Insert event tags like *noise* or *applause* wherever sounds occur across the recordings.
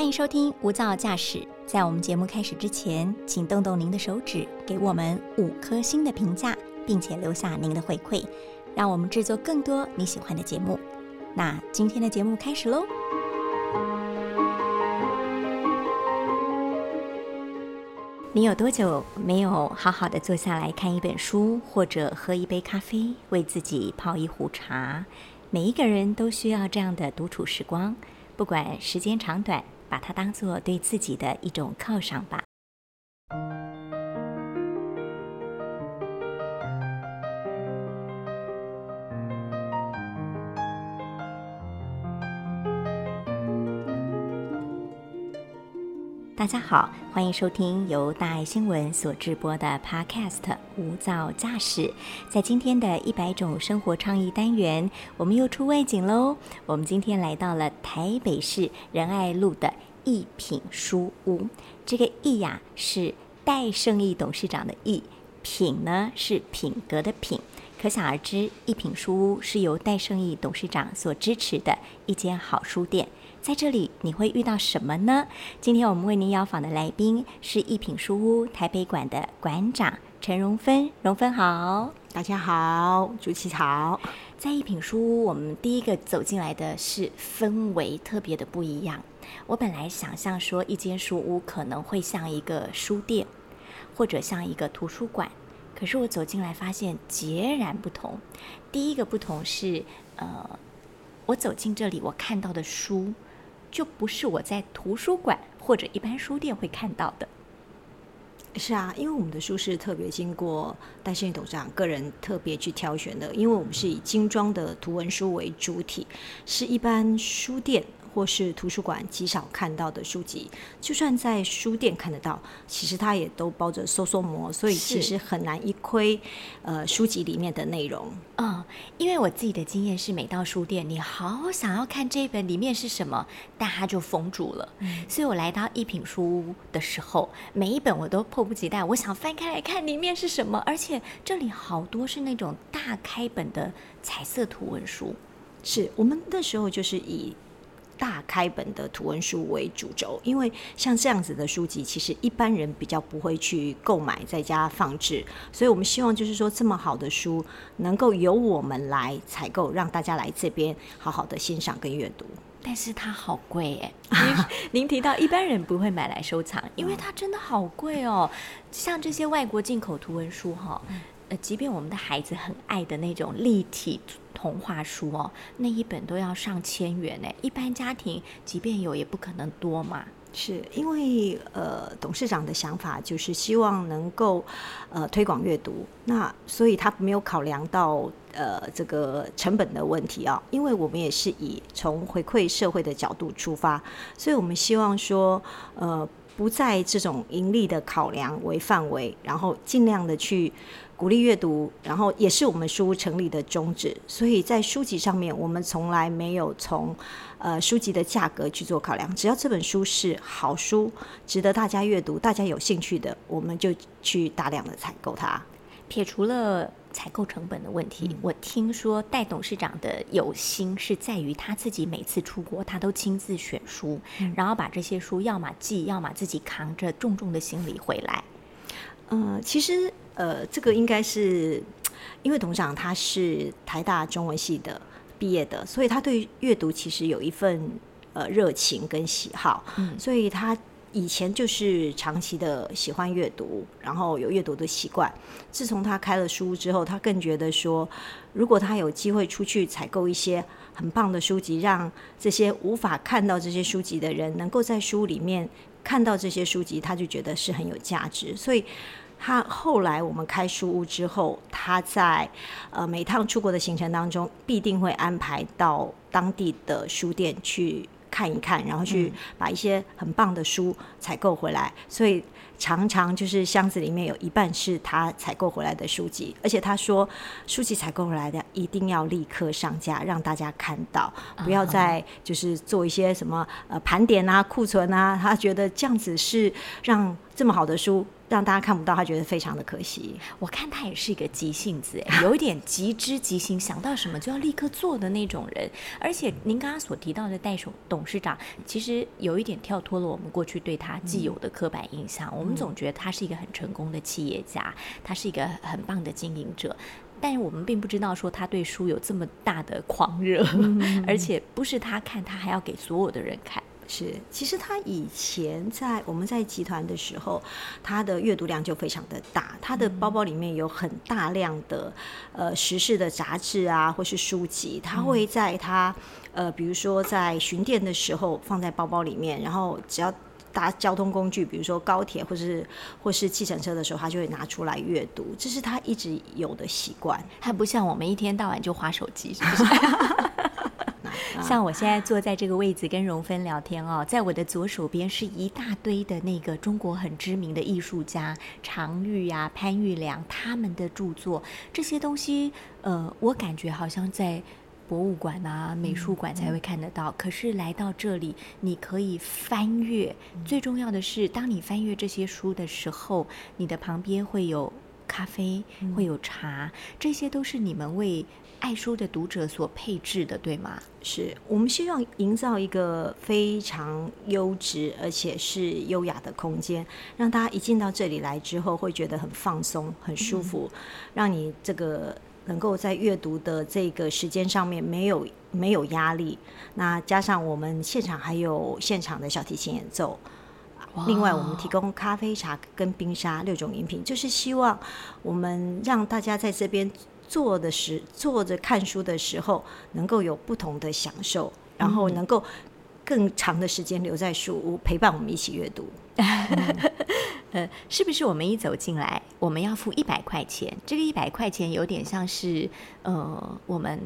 欢迎收听无噪驾驶。在我们节目开始之前，请动动您的手指，给我们五颗星的评价，并且留下您的回馈，让我们制作更多你喜欢的节目。那今天的节目开始喽！你有多久没有好好的坐下来看一本书，或者喝一杯咖啡，为自己泡一壶茶？每一个人都需要这样的独处时光，不管时间长短，把它当做对自己的一种犒赏吧。大家好，欢迎收听由大爱新闻所制播的 Podcast《无噪驾驶》。在今天的一百种生活创意单元，我们又出外景喽。我们今天来到了台北市仁爱路的一品书屋。这个“一”呀，是戴胜义董事长的“义”；“品”呢，是品格的“品”。可想而知，一品书屋是由戴胜义董事长所支持的一间好书店。在这里你会遇到什么呢？今天我们为您邀访的来宾是一品书屋台北馆的馆长陈荣芬。荣芬好，大家好，朱启好。在一品书屋，我们第一个走进来的是氛围特别的不一样。我本来想象说，一间书屋可能会像一个书店，或者像一个图书馆，可是我走进来发现截然不同。第一个不同是，呃，我走进这里，我看到的书。就不是我在图书馆或者一般书店会看到的。是啊，因为我们的书是特别经过戴胜董事长个人特别去挑选的，因为我们是以精装的图文书为主体，是一般书店。或是图书馆极少看到的书籍，就算在书店看得到，其实它也都包着收缩膜，所以其实很难一窥呃书籍里面的内容。嗯，因为我自己的经验是，每到书店，你好想要看这一本里面是什么，但它就封住了。所以我来到一品书屋的时候，每一本我都迫不及待，我想翻开来看里面是什么，而且这里好多是那种大开本的彩色图文书。是我们那时候就是以。大开本的图文书为主轴，因为像这样子的书籍，其实一般人比较不会去购买在家放置，所以我们希望就是说，这么好的书能够由我们来采购，让大家来这边好好的欣赏跟阅读。但是它好贵哎，*laughs* 您提到一般人不会买来收藏，因为它真的好贵哦。像这些外国进口图文书哈。呃，即便我们的孩子很爱的那种立体童话书哦，那一本都要上千元呢。一般家庭即便有，也不可能多嘛。是因为呃，董事长的想法就是希望能够呃推广阅读，那所以他没有考量到呃这个成本的问题啊。因为我们也是以从回馈社会的角度出发，所以我们希望说呃不在这种盈利的考量为范围，然后尽量的去。鼓励阅读，然后也是我们书屋成立的宗旨，所以在书籍上面，我们从来没有从呃书籍的价格去做考量，只要这本书是好书，值得大家阅读，大家有兴趣的，我们就去大量的采购它。撇除了采购成本的问题，我听说戴董事长的有心是在于他自己每次出国，他都亲自选书，然后把这些书要么寄，要么自己扛着重重的行李回来。呃，其实。呃，这个应该是因为董事长他是台大中文系的毕业的，所以他对阅读其实有一份呃热情跟喜好，嗯，所以他以前就是长期的喜欢阅读，然后有阅读的习惯。自从他开了书之后，他更觉得说，如果他有机会出去采购一些很棒的书籍，让这些无法看到这些书籍的人能够在书里面看到这些书籍，他就觉得是很有价值，所以。他后来我们开书屋之后，他在呃每趟出国的行程当中，必定会安排到当地的书店去看一看，然后去把一些很棒的书采购回来。所以常常就是箱子里面有一半是他采购回来的书籍，而且他说书籍采购回来的一定要立刻上架，让大家看到，不要再就是做一些什么呃盘点啊、库存啊。他觉得这样子是让。这么好的书让大家看不到，他觉得非常的可惜。我看他也是一个急性子，哎，*laughs* 有一点急之急行，想到什么就要立刻做的那种人。而且您刚刚所提到的戴董董事长，其实有一点跳脱了我们过去对他既有的刻板印象。我们总觉得他是一个很成功的企业家，他是一个很棒的经营者。但是我们并不知道说他对书有这么大的狂热，*laughs* 而且不是他看，他还要给所有的人看。是，其实他以前在我们在集团的时候，他的阅读量就非常的大，他的包包里面有很大量的呃时事的杂志啊，或是书籍，他会在他呃比如说在巡店的时候放在包包里面，然后只要。搭交通工具，比如说高铁或是或是计程车的时候，他就会拿出来阅读，这是他一直有的习惯。他不像我们一天到晚就划手机，是不是？*laughs* 像我现在坐在这个位置跟荣芬聊天哦，在我的左手边是一大堆的那个中国很知名的艺术家常玉呀、潘玉良他们的著作，这些东西，呃，我感觉好像在。博物馆啊，美术馆才会看得到。可是来到这里，你可以翻阅。最重要的是，当你翻阅这些书的时候，你的旁边会有咖啡，会有茶，这些都是你们为爱书的读者所配置的，对吗？是我们希望营造一个非常优质而且是优雅的空间，让大家一进到这里来之后，会觉得很放松、很舒服，让你这个。能够在阅读的这个时间上面没有没有压力，那加上我们现场还有现场的小提琴演奏，另外我们提供咖啡、茶跟冰沙六种饮品，就是希望我们让大家在这边坐的时坐着看书的时候，能够有不同的享受，然后能够更长的时间留在书屋陪伴我们一起阅读。*laughs* 呃，是不是我们一走进来，我们要付一百块钱？这个一百块钱有点像是，呃，我们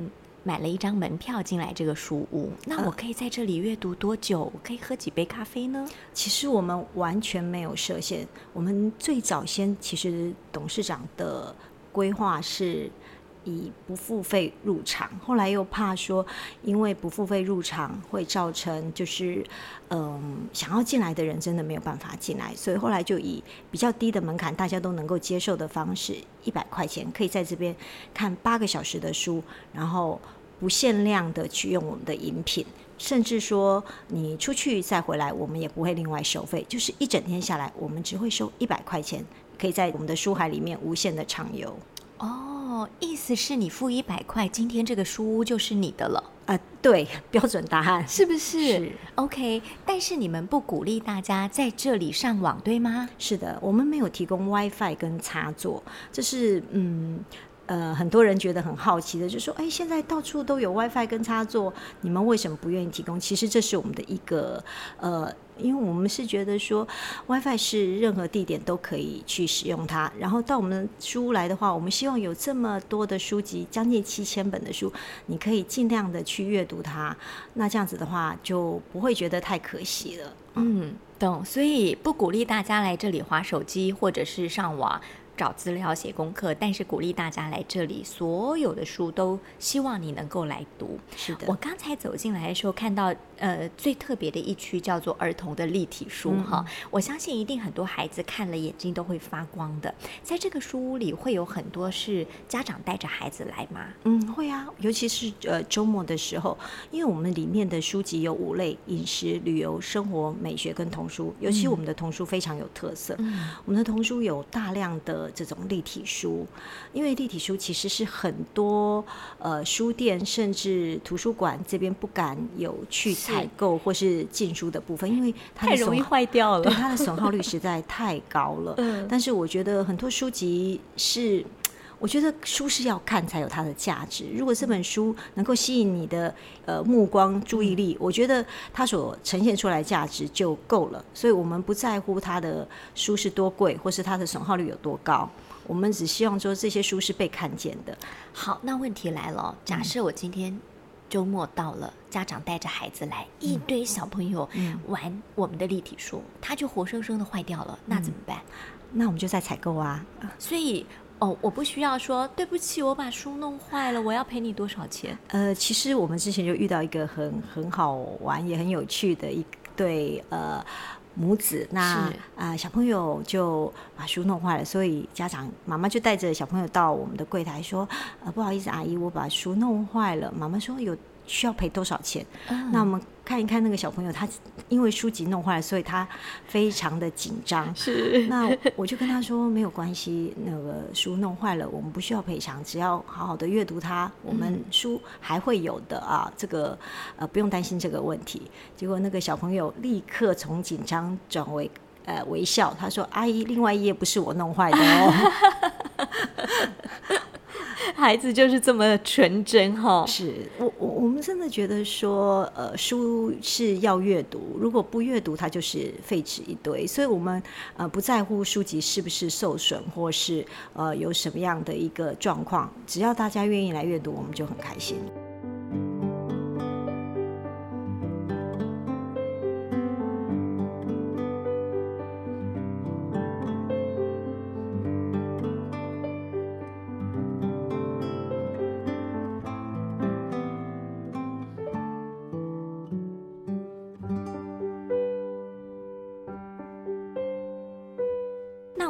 买了一张门票进来这个书屋。那我可以在这里阅读多久？我可以喝几杯咖啡呢？其实我们完全没有设限。我们最早先，其实董事长的规划是。以不付费入场，后来又怕说，因为不付费入场会造成就是，嗯，想要进来的人真的没有办法进来，所以后来就以比较低的门槛，大家都能够接受的方式，一百块钱可以在这边看八个小时的书，然后不限量的去用我们的饮品，甚至说你出去再回来，我们也不会另外收费，就是一整天下来，我们只会收一百块钱，可以在我们的书海里面无限的畅游。哦，意思是你付一百块，今天这个书屋就是你的了啊？对，*laughs* 标准答案是不是？是 OK。但是你们不鼓励大家在这里上网，对吗？是的，我们没有提供 WiFi 跟插座，这是嗯。呃，很多人觉得很好奇的，就说：“哎，现在到处都有 WiFi 跟插座，你们为什么不愿意提供？”其实这是我们的一个呃，因为我们是觉得说，WiFi 是任何地点都可以去使用它。然后到我们书屋来的话，我们希望有这么多的书籍，将近七千本的书，你可以尽量的去阅读它。那这样子的话，就不会觉得太可惜了。嗯，懂。所以不鼓励大家来这里划手机或者是上网。找资料、写功课，但是鼓励大家来这里，所有的书都希望你能够来读。是的，我刚才走进来的时候看到，呃，最特别的一区叫做儿童的立体书哈。我相信一定很多孩子看了眼睛都会发光的。在这个书屋里，会有很多是家长带着孩子来吗？嗯，会啊，尤其是呃周末的时候，因为我们里面的书籍有五类：饮食、旅游、生活、美学跟童书。尤其我们的童书非常有特色，我们的童书有大量的。这种立体书，因为立体书其实是很多呃书店甚至图书馆这边不敢有去采购或是进书的部分，因为它太容易坏掉了，对它的损耗率实在太高了。*laughs* 嗯，但是我觉得很多书籍是。我觉得书是要看才有它的价值。如果这本书能够吸引你的呃目光注意力，我觉得它所呈现出来价值就够了。所以我们不在乎它的书是多贵，或是它的损耗率有多高。我们只希望说这些书是被看见的。好，那问题来了，假设我今天周末到了，家长带着孩子来，一堆小朋友玩我们的立体书，它就活生生的坏掉了，那怎么办？那我们就在采购啊。所以。哦，我不需要说对不起，我把书弄坏了，我要赔你多少钱？呃，其实我们之前就遇到一个很很好玩也很有趣的一对呃母子，那是啊、小朋友就把书弄坏了，所以家长妈妈就带着小朋友到我们的柜台说，呃，不好意思，阿姨，我把书弄坏了。妈妈说有需要赔多少钱？嗯那我们看一看那个小朋友，他因为书籍弄坏了，所以他非常的紧张。是那我就跟他说没有关系，那个书弄坏了，我们不需要赔偿，只要好好的阅读它，我们书还会有的啊，这个呃不用担心这个问题。结果那个小朋友立刻从紧张转为呃微笑，他说：“阿姨，另外一页不是我弄坏的哦。*laughs* 孩子就是这么纯真哈”。是我我我们真的觉得说，呃，书是要阅读，如果不阅读，它就是废纸一堆。所以我们呃不在乎书籍是不是受损，或是呃有什么样的一个状况，只要大家愿意来阅读，我们就很开心。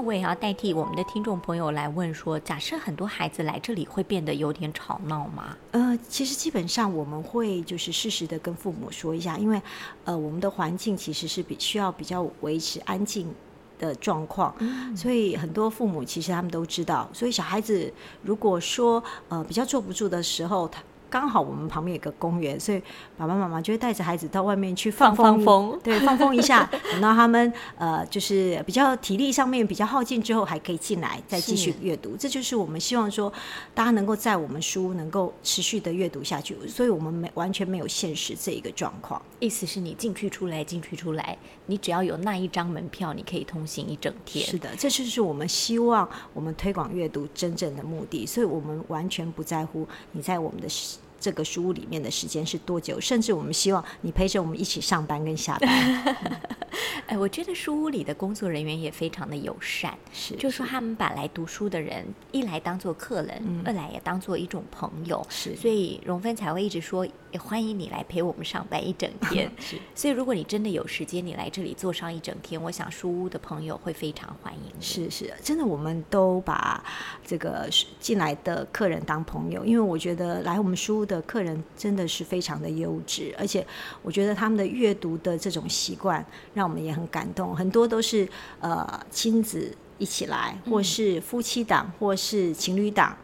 我也要代替我们的听众朋友来问说，假设很多孩子来这里会变得有点吵闹吗？呃，其实基本上我们会就是适时的跟父母说一下，因为呃我们的环境其实是比需要比较维持安静的状况，所以很多父母其实他们都知道，所以小孩子如果说呃比较坐不住的时候，他。刚好我们旁边有个公园，所以爸爸妈妈就会带着孩子到外面去放放风风对，放风一下，*laughs* 等到他们呃就是比较体力上面比较耗尽之后，还可以进来再继续阅读。这就是我们希望说，大家能够在我们书能够持续的阅读下去，所以我们没完全没有限时这一个状况。意思是你进去出来，进去出来，你只要有那一张门票，你可以通行一整天。是的，这就是我们希望我们推广阅读真正的目的，所以我们完全不在乎你在我们的时这个书屋里面的时间是多久，甚至我们希望你陪着我们一起上班跟下班。*laughs* 哎，我觉得书屋里的工作人员也非常的友善，是，就是说他们把来读书的人，一来当做客人，二来也当做一种朋友，是所以荣芬才会一直说，也欢迎你来陪我们上班一整天。*laughs* 是所以如果你真的有时间，你来这里坐上一整天，我想书屋的朋友会非常欢迎你。是是，真的，我们都把这个进来的客人当朋友，因为我觉得来我们书屋的客人真的是非常的优质，而且我觉得他们的阅读的这种习惯让我们也很感动，很多都是呃亲子一起来，或是夫妻档，或是情侣档。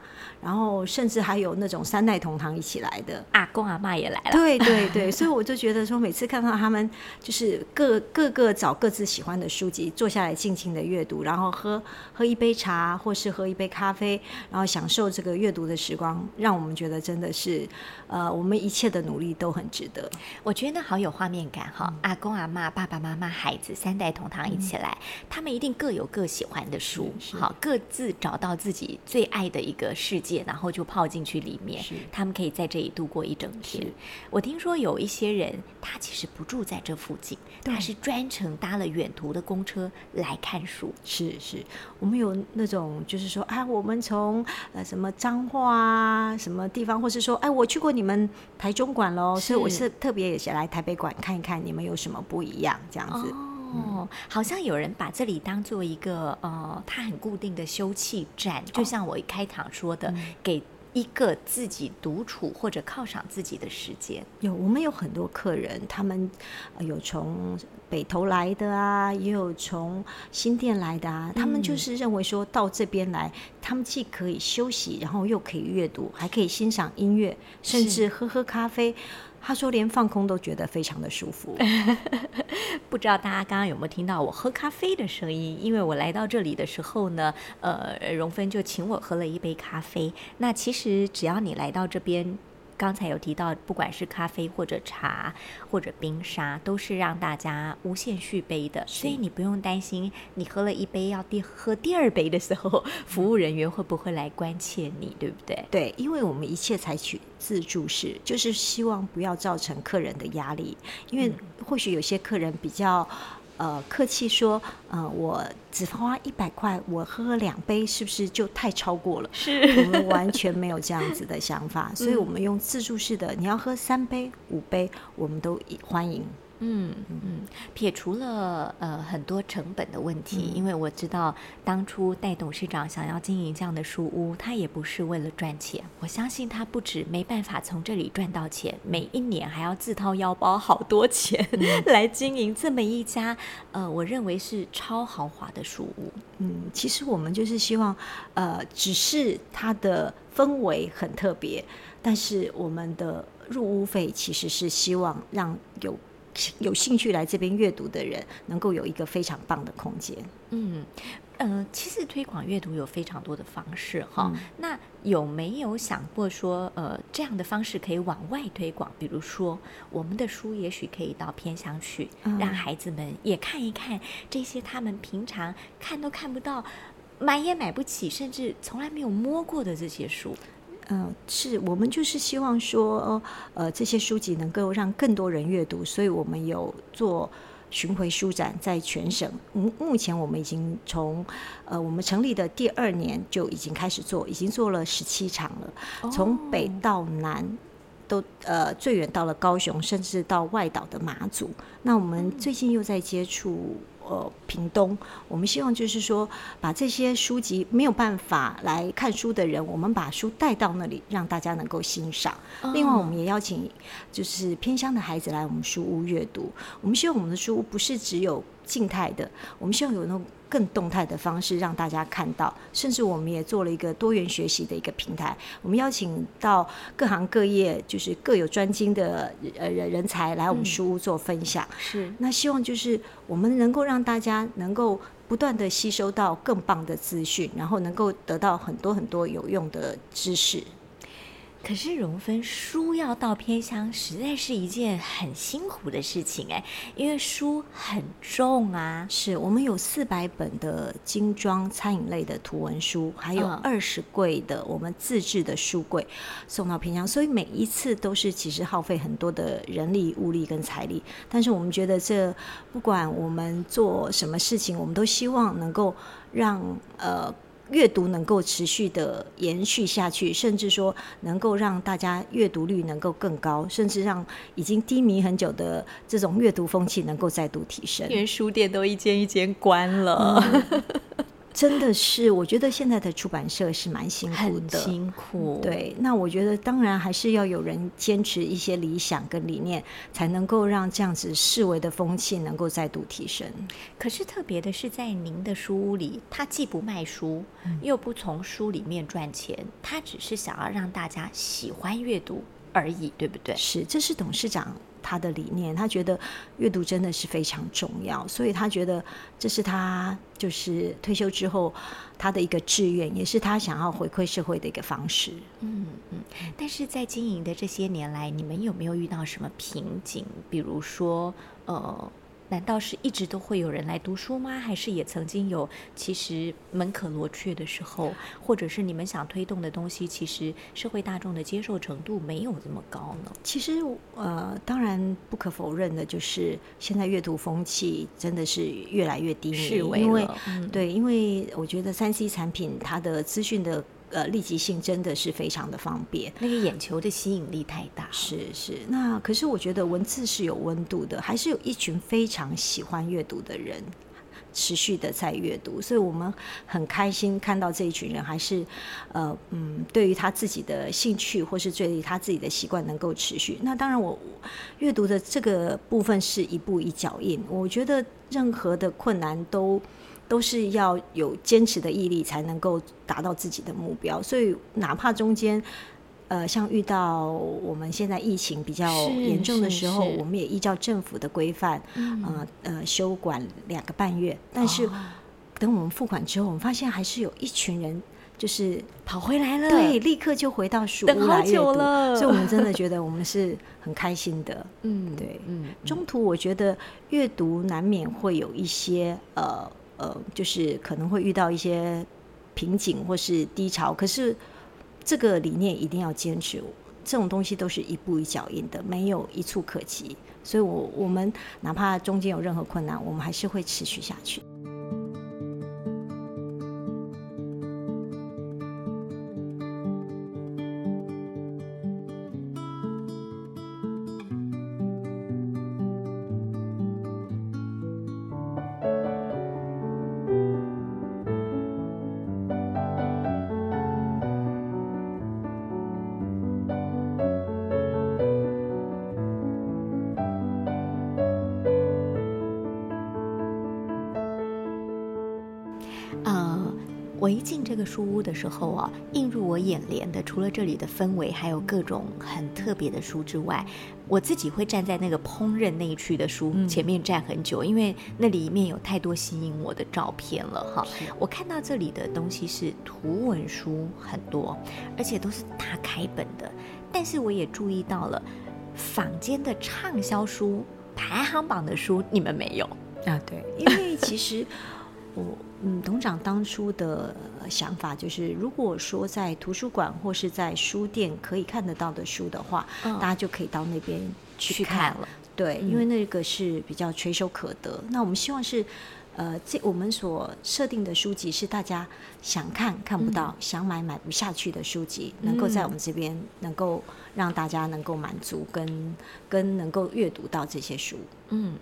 然后甚至还有那种三代同堂一起来的，阿公阿妈也来了，对对对，*laughs* 所以我就觉得说，每次看到他们就是各各个找各自喜欢的书籍，坐下来静静的阅读，然后喝喝一杯茶，或是喝一杯咖啡，然后享受这个阅读的时光，让我们觉得真的是，呃，我们一切的努力都很值得。我觉得好有画面感哈！阿公阿妈、爸爸妈妈、孩子三代同堂一起来，他们一定各有各喜欢的书，好各自找到自己最爱的一个世界，然后就泡进去里面是，他们可以在这里度过一整天。我听说有一些人，他其实不住在这附近，他是专程搭了远途的公车来看书。是是，我们有那种就是说，啊，我们从呃什么彰化啊什么地方，或是说，哎，我去过你们台中馆喽，所以我是是特别也是来台北馆看一看你们有什么不一样这样子。哦，好像有人把这里当做一个呃，他很固定的休憩站，就像我一开场说的，给一个自己独处或者犒赏自己的时间。有，我们有很多客人，他们呃有从北投来的啊，也有从新店来的啊，他们就是认为说到这边来，他们既可以休息，然后又可以阅读，还可以欣赏音乐，甚至喝喝咖啡。他说连放空都觉得非常的舒服。*laughs* 不知道大家刚刚有没有听到我喝咖啡的声音？因为我来到这里的时候呢，呃，荣芬就请我喝了一杯咖啡。那其实只要你来到这边。刚才有提到，不管是咖啡或者茶或者冰沙，都是让大家无限续杯的，所以你不用担心你喝了一杯要第喝第二杯的时候，服务人员会不会来关切你，对不对？对，因为我们一切采取自助式，就是希望不要造成客人的压力，因为或许有些客人比较。呃，客气说，呃，我只花一百块，我喝两杯，是不是就太超过了？是我们完全没有这样子的想法，所以我们用自助式的，你要喝三杯、五杯，我们都欢迎。嗯嗯，撇除了呃很多成本的问题，因为我知道当初戴董事长想要经营这样的书屋，他也不是为了赚钱。我相信他不止没办法从这里赚到钱，每一年还要自掏腰包好多钱 *laughs* 来经营这么一家呃，我认为是超豪华的书屋。嗯，其实我们就是希望，呃，只是它的氛围很特别，但是我们的入屋费其实是希望让有。有兴趣来这边阅读的人，能够有一个非常棒的空间。嗯，呃，其实推广阅读有非常多的方式哈。那有没有想过说，呃，这样的方式可以往外推广？比如说，我们的书也许可以到偏乡去，让孩子们也看一看这些他们平常看都看不到、买也买不起，甚至从来没有摸过的这些书。嗯，是我们就是希望说，呃，这些书籍能够让更多人阅读，所以我们有做巡回书展，在全省。目目前我们已经从呃我们成立的第二年就已经开始做，已经做了十七场了，从北到南都呃最远到了高雄，甚至到外岛的马祖。那我们最近又在接触。呃，屏东，我们希望就是说，把这些书籍没有办法来看书的人，我们把书带到那里，让大家能够欣赏。另外，我们也邀请就是偏乡的孩子来我们书屋阅读。我们希望我们的书屋不是只有静态的，我们希望有那种。更动态的方式让大家看到，甚至我们也做了一个多元学习的一个平台。我们邀请到各行各业，就是各有专精的呃人人才来我们书屋做分享。是，那希望就是我们能够让大家能够不断的吸收到更棒的资讯，然后能够得到很多很多有用的知识。可是荣芬书要到偏乡，实在是一件很辛苦的事情哎，因为书很重啊。是我们有四百本的精装餐饮类的图文书，还有二十柜的我们自制的书柜送到偏乡，所以每一次都是其实耗费很多的人力、物力跟财力。但是我们觉得这不管我们做什么事情，我们都希望能够让呃。阅读能够持续的延续下去，甚至说能够让大家阅读率能够更高，甚至让已经低迷很久的这种阅读风气能够再度提升。连书店都一间一间关了。真的是，我觉得现在的出版社是蛮辛苦的，辛苦。对，那我觉得当然还是要有人坚持一些理想跟理念，才能够让这样子视为的风气能够再度提升。可是特别的是，在您的书屋里，他既不卖书，又不从书里面赚钱，他只是想要让大家喜欢阅读而已，对不对？是，这是董事长。他的理念，他觉得阅读真的是非常重要，所以他觉得这是他就是退休之后他的一个志愿，也是他想要回馈社会的一个方式。嗯嗯。但是在经营的这些年来，你们有没有遇到什么瓶颈？比如说，呃。难道是一直都会有人来读书吗？还是也曾经有其实门可罗雀的时候，或者是你们想推动的东西，其实社会大众的接受程度没有这么高呢？其实，呃，当然不可否认的就是现在阅读风气真的是越来越低迷，因为对，因为我觉得三 C 产品它的资讯的。呃，立即性真的是非常的方便，那个眼球的吸引力太大。是是，那可是我觉得文字是有温度的，还是有一群非常喜欢阅读的人持续的在阅读，所以我们很开心看到这一群人还是呃嗯，对于他自己的兴趣或是对于他自己的习惯能够持续。那当然，我阅读的这个部分是一步一脚印，我觉得任何的困难都。都是要有坚持的毅力，才能够达到自己的目标。所以，哪怕中间，呃，像遇到我们现在疫情比较严重的时候，我们也依照政府的规范，呃呃，休管两个半月。但是，等我们付款之后，我们发现还是有一群人就是跑回来了，对，立刻就回到书屋来阅读。所以，我们真的觉得我们是很开心的。*laughs* 嗯，对，嗯，中途我觉得阅读难免会有一些呃。呃，就是可能会遇到一些瓶颈或是低潮，可是这个理念一定要坚持。这种东西都是一步一脚印的，没有一触可及。所以，我我们哪怕中间有任何困难，我们还是会持续下去。的时候啊，映入我眼帘的，除了这里的氛围，还有各种很特别的书之外，我自己会站在那个烹饪那一区的书前面站很久，因为那里面有太多吸引我的照片了哈。我看到这里的东西是图文书很多，而且都是大开本的，但是我也注意到了坊间的畅销书排行榜的书，你们没有啊？对，因为其实。我嗯，董事长当初的想法就是，如果说在图书馆或是在书店可以看得到的书的话，大家就可以到那边去看了。对，因为那个是比较垂手可得。那我们希望是，呃，这我们所设定的书籍是大家想看看不到、想买买不下去的书籍，能够在我们这边能够让大家能够满足，跟跟能够阅读到这些书。嗯，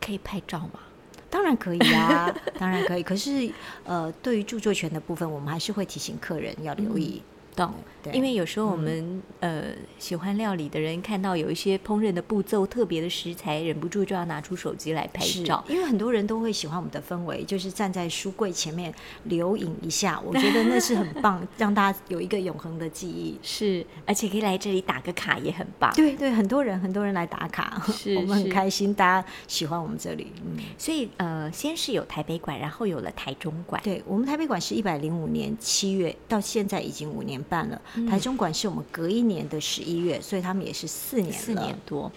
可以拍照吗？当然可以啊，*laughs* 当然可以。可是，呃，对于著作权的部分，我们还是会提醒客人要留意。懂，因为有时候我们呃喜欢料理的人看到有一些烹饪的步骤、特别的食材，忍不住就要拿出手机来拍照。因为很多人都会喜欢我们的氛围，就是站在书柜前面留影一下，我觉得那是很棒，*laughs* 让大家有一个永恒的记忆。是，而且可以来这里打个卡也很棒。对对，很多人很多人来打卡，*laughs* 是我们很开心，大家喜欢我们这里。嗯，所以呃，先是有台北馆，然后有了台中馆。对我们台北馆是一百零五年七月到现在已经五年半了，台中馆是我们隔一年的十一月，所以他们也是四年四年多。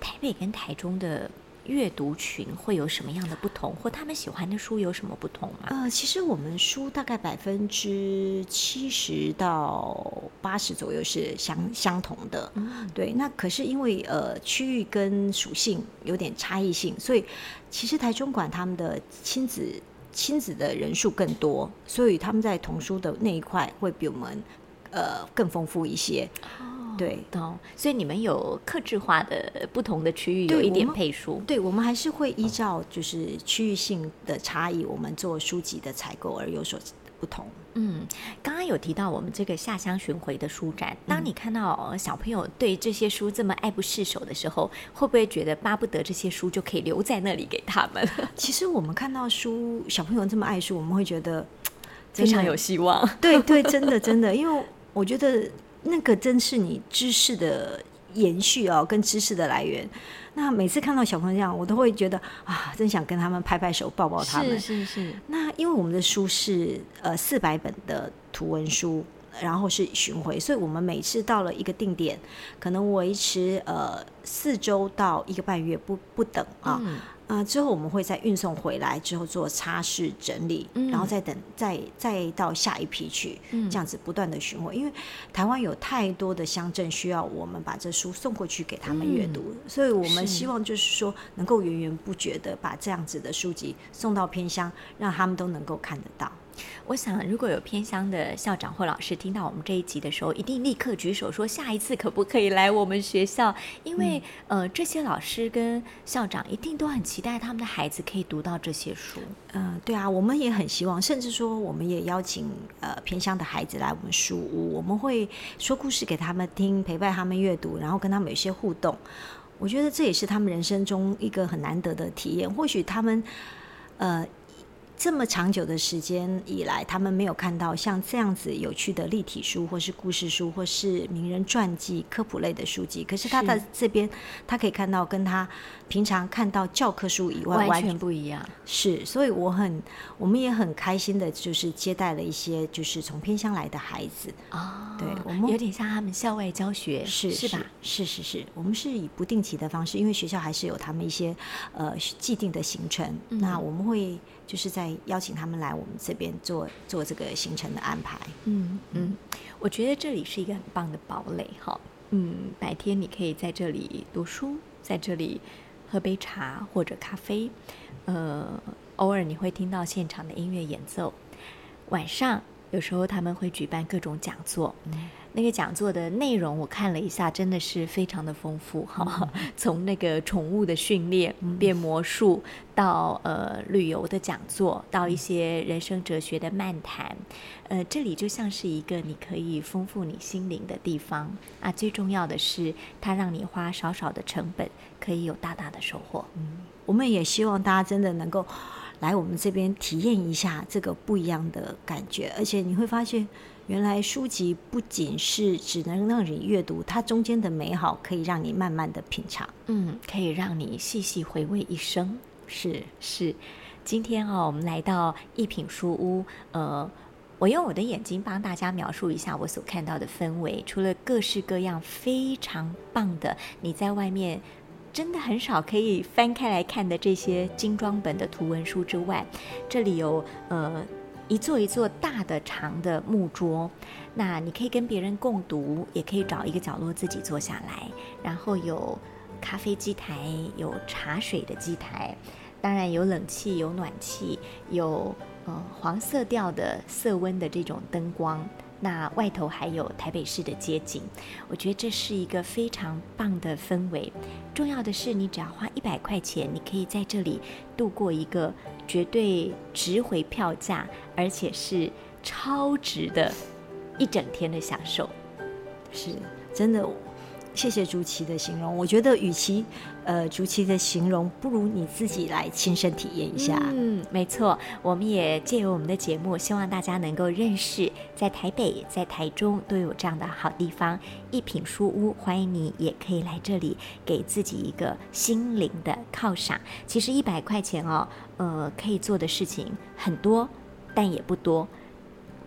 台北跟台中的阅读群会有什么样的不同，或他们喜欢的书有什么不同吗？呃，其实我们书大概百分之七十到八十左右是相相同的，对。那可是因为呃区域跟属性有点差异性，所以其实台中馆他们的亲子亲子的人数更多，所以他们在童书的那一块会比我们。呃，更丰富一些，对，哦，所以你们有克制化的不同的区域有一点配书，对，我们还是会依照就是区域性的差异，我们做书籍的采购而有所不同。嗯，刚刚有提到我们这个下乡巡回的书展，当你看到小朋友对这些书这么爱不释手的时候，会不会觉得巴不得这些书就可以留在那里给他们？*laughs* 其实我们看到书，小朋友这么爱书，我们会觉得 *laughs* 非常有希望。*laughs* 对对，真的真的，因为。我觉得那个真是你知识的延续哦，跟知识的来源。那每次看到小朋友这样，我都会觉得啊，真想跟他们拍拍手、抱抱他们。是是是。那因为我们的书是呃四百本的图文书，然后是巡回，所以我们每次到了一个定点，可能维持呃四周到一个半月不不等啊。啊，之后我们会再运送回来，之后做擦拭整理，然后再等，再再到下一批去，这样子不断的询问。因为台湾有太多的乡镇需要我们把这书送过去给他们阅读，所以我们希望就是说能够源源不绝的把这样子的书籍送到偏乡，让他们都能够看得到。我想，如果有偏乡的校长或老师听到我们这一集的时候，一定立刻举手说：下一次可不可以来我们学校？因为呃，这些老师跟校长一定都很期待他们的孩子可以读到这些书。嗯，对啊，我们也很希望，甚至说我们也邀请呃偏乡的孩子来我们书屋，我们会说故事给他们听，陪伴他们阅读，然后跟他们有一些互动。我觉得这也是他们人生中一个很难得的体验。或许他们呃。这么长久的时间以来，他们没有看到像这样子有趣的立体书，或是故事书，或是名人传记、科普类的书籍。可是他在这边，他可以看到跟他平常看到教科书以外完全不一样。是，所以我很，我们也很开心的，就是接待了一些就是从偏乡来的孩子啊。对，我们有点像他们校外教学，是是吧？是是是，我们是以不定期的方式，因为学校还是有他们一些呃既定的行程，那我们会。就是在邀请他们来我们这边做做这个行程的安排。嗯嗯，我觉得这里是一个很棒的堡垒哈。嗯，白天你可以在这里读书，在这里喝杯茶或者咖啡。呃，偶尔你会听到现场的音乐演奏。晚上有时候他们会举办各种讲座。那个讲座的内容我看了一下，真的是非常的丰富哈。*laughs* 从那个宠物的训练、变魔术，到呃旅游的讲座，到一些人生哲学的漫谈，呃，这里就像是一个你可以丰富你心灵的地方啊。最重要的是，它让你花少少的成本，可以有大大的收获。嗯，我们也希望大家真的能够来我们这边体验一下这个不一样的感觉，而且你会发现，原来书籍不仅是只能让你阅读，它中间的美好可以让你慢慢的品尝，嗯，可以让你细细回味一生。是是，今天哦，我们来到一品书屋，呃。我用我的眼睛帮大家描述一下我所看到的氛围。除了各式各样非常棒的，你在外面真的很少可以翻开来看的这些精装本的图文书之外，这里有呃一座一座大的长的木桌，那你可以跟别人共读，也可以找一个角落自己坐下来。然后有咖啡机台，有茶水的机台，当然有冷气，有暖气，有。呃，黄色调的色温的这种灯光，那外头还有台北市的街景，我觉得这是一个非常棒的氛围。重要的是，你只要花一百块钱，你可以在这里度过一个绝对值回票价，而且是超值的一整天的享受。是真的。谢谢朱琪的形容，我觉得与其呃朱琪的形容，不如你自己来亲身体验一下。嗯，没错，我们也借由我们的节目，希望大家能够认识，在台北、在台中都有这样的好地方，一品书屋，欢迎你也可以来这里，给自己一个心灵的犒赏。其实一百块钱哦，呃，可以做的事情很多，但也不多。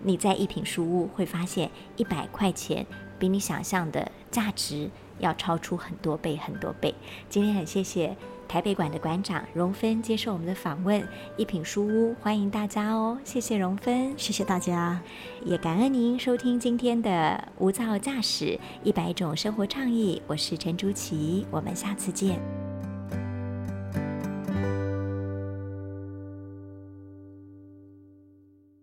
你在一品书屋会发现，一百块钱。比你想象的价值要超出很多倍很多倍。今天很谢谢台北馆的馆长荣芬接受我们的访问，一品书屋欢迎大家哦，谢谢荣芬，谢谢大家，也感恩您收听今天的无噪驾驶一百种生活倡议，我是陈竹琪，我们下次见。